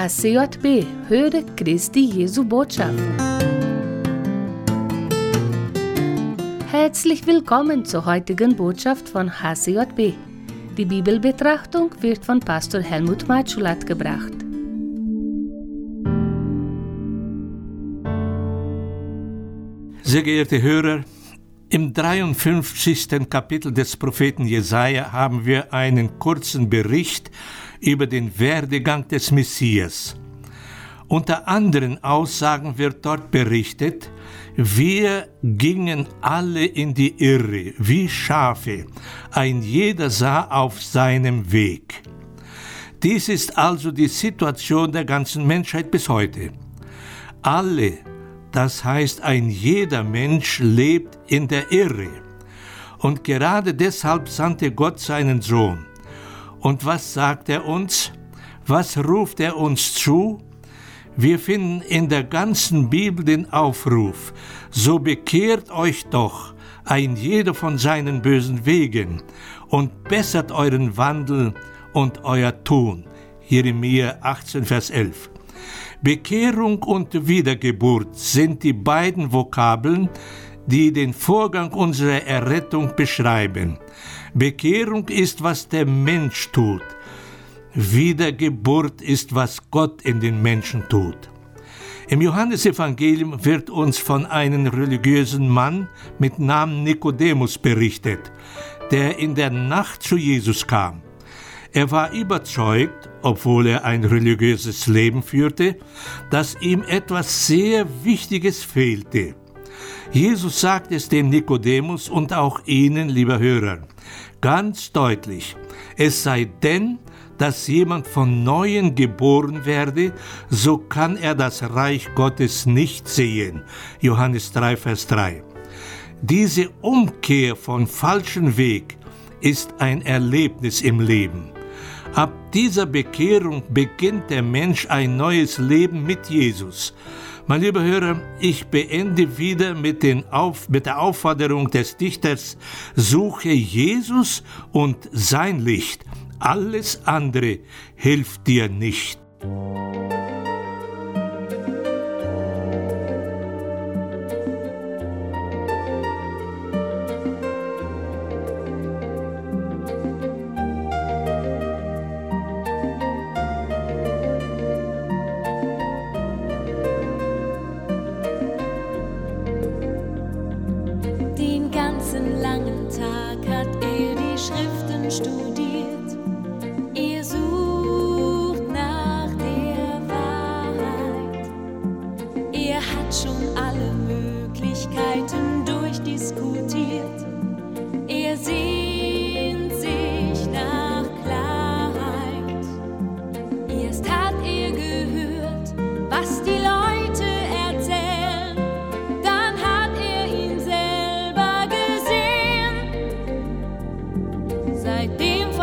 HCJB, Höre Christi Jesu Botschaft. Herzlich willkommen zur heutigen Botschaft von HCJB. Die Bibelbetrachtung wird von Pastor Helmut Matschulat gebracht. Sehr geehrte Hörer, im 53. Kapitel des Propheten Jesaja haben wir einen kurzen Bericht über den Werdegang des Messias. Unter anderen Aussagen wird dort berichtet, wir gingen alle in die Irre, wie Schafe, ein jeder sah auf seinem Weg. Dies ist also die Situation der ganzen Menschheit bis heute. Alle das heißt, ein jeder Mensch lebt in der Irre. Und gerade deshalb sandte Gott seinen Sohn. Und was sagt er uns? Was ruft er uns zu? Wir finden in der ganzen Bibel den Aufruf, so bekehrt euch doch, ein jeder von seinen bösen Wegen, und bessert euren Wandel und euer Tun. Jeremia 18, Vers 11. Bekehrung und Wiedergeburt sind die beiden Vokabeln, die den Vorgang unserer Errettung beschreiben. Bekehrung ist, was der Mensch tut. Wiedergeburt ist, was Gott in den Menschen tut. Im Johannesevangelium wird uns von einem religiösen Mann mit Namen Nikodemus berichtet, der in der Nacht zu Jesus kam. Er war überzeugt, obwohl er ein religiöses Leben führte, dass ihm etwas sehr Wichtiges fehlte. Jesus sagt es dem Nikodemus und auch Ihnen, lieber Hörer, ganz deutlich, es sei denn, dass jemand von neuem geboren werde, so kann er das Reich Gottes nicht sehen. Johannes 3, Vers 3. Diese Umkehr von falschen Weg ist ein Erlebnis im Leben. Ab dieser Bekehrung beginnt der Mensch ein neues Leben mit Jesus. Mein lieber Hörer, ich beende wieder mit, Auf, mit, der Aufforderung des Dichters, suche Jesus und sein Licht. Alles andere hilft dir nicht.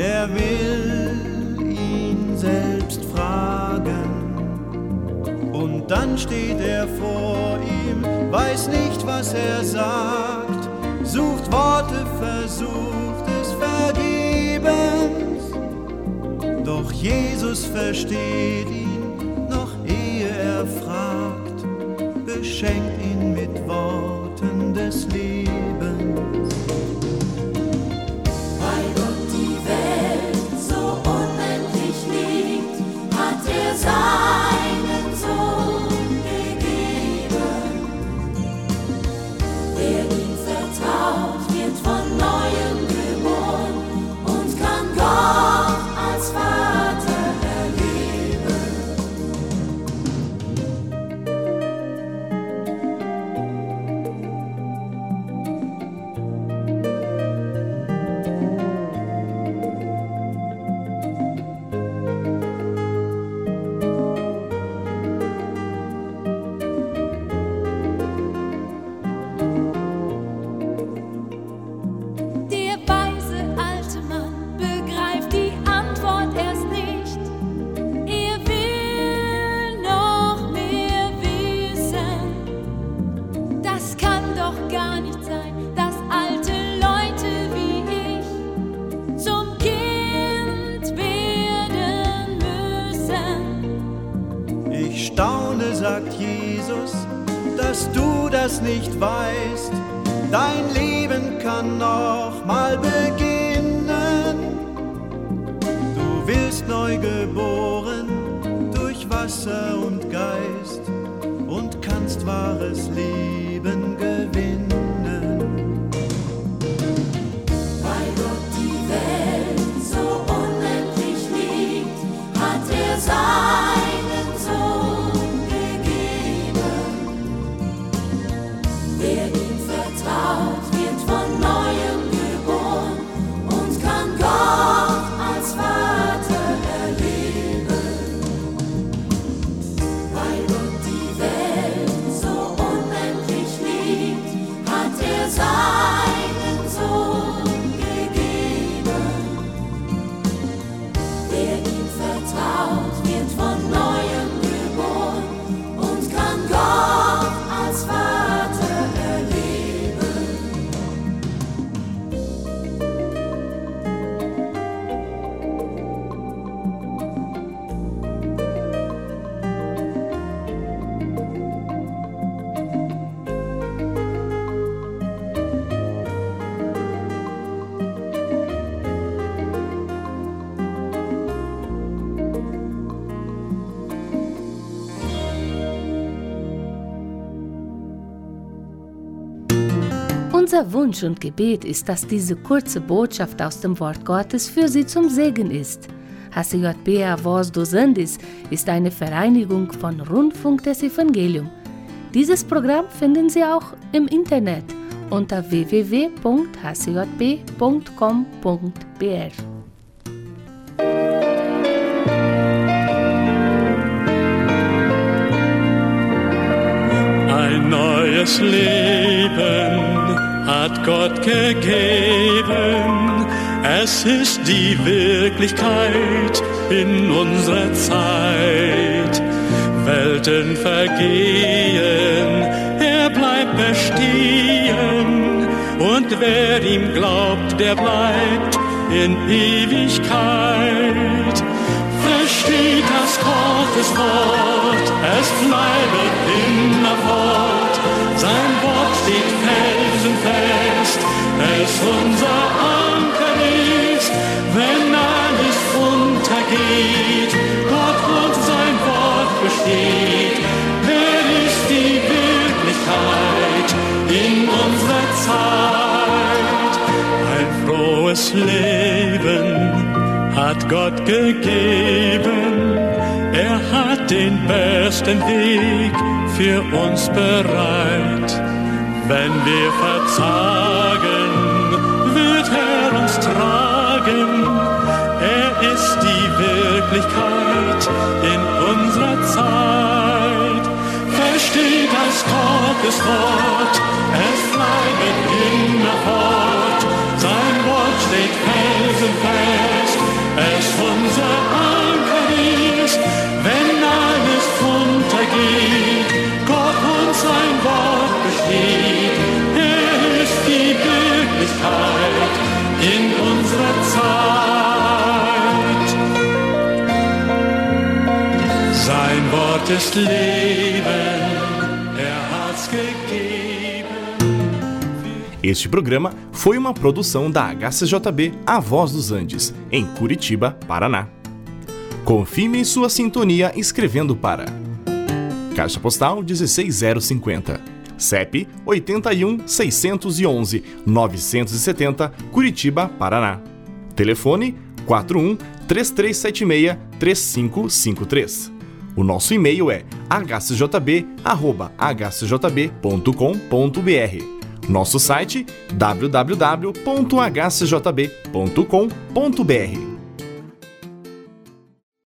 Er will ihn selbst fragen. Und dann steht er vor ihm, weiß nicht, was er sagt, sucht Worte, versucht es vergebens. Doch Jesus versteht ihn, noch ehe er fragt, beschenkt ihn mit Worten des Lebens. Dein Leben kann noch mal beginnen. Du wirst neu geboren durch Wasser und Geist und kannst wahres Leben Unser Wunsch und Gebet ist, dass diese kurze Botschaft aus dem Wort Gottes für Sie zum Segen ist. HCJB Voz dos Andes ist eine Vereinigung von Rundfunk des Evangelium. Dieses Programm finden Sie auch im Internet unter www.hcjb.com.br. Ein neues Leben hat Gott gegeben. Es ist die Wirklichkeit in unserer Zeit. Welten vergehen, er bleibt bestehen. Und wer ihm glaubt, der bleibt in Ewigkeit. Versteht das Gottes Wort, es bleibt immerfort. Es unser Anker ist, wenn alles untergeht. Gott und sein Wort besteht. Wer ist die Wirklichkeit in unserer Zeit? Ein frohes Leben hat Gott gegeben. Er hat den besten Weg für uns bereit. Wenn wir verzagen, Wirklichkeit in unserer Zeit. Versteht das Gottes Wort, Leben, er hat's gegeben. Este programa foi uma produção da HCJB A Voz dos Andes, em Curitiba, Paraná. Confirme em sua sintonia escrevendo para Caixa Postal 16050, CEP 81 611 970, Curitiba, Paraná. Telefone 41 3376 3553. O nosso e-mail é hcjb@hcjb.com.br. Nosso site www.hcjb.com.br.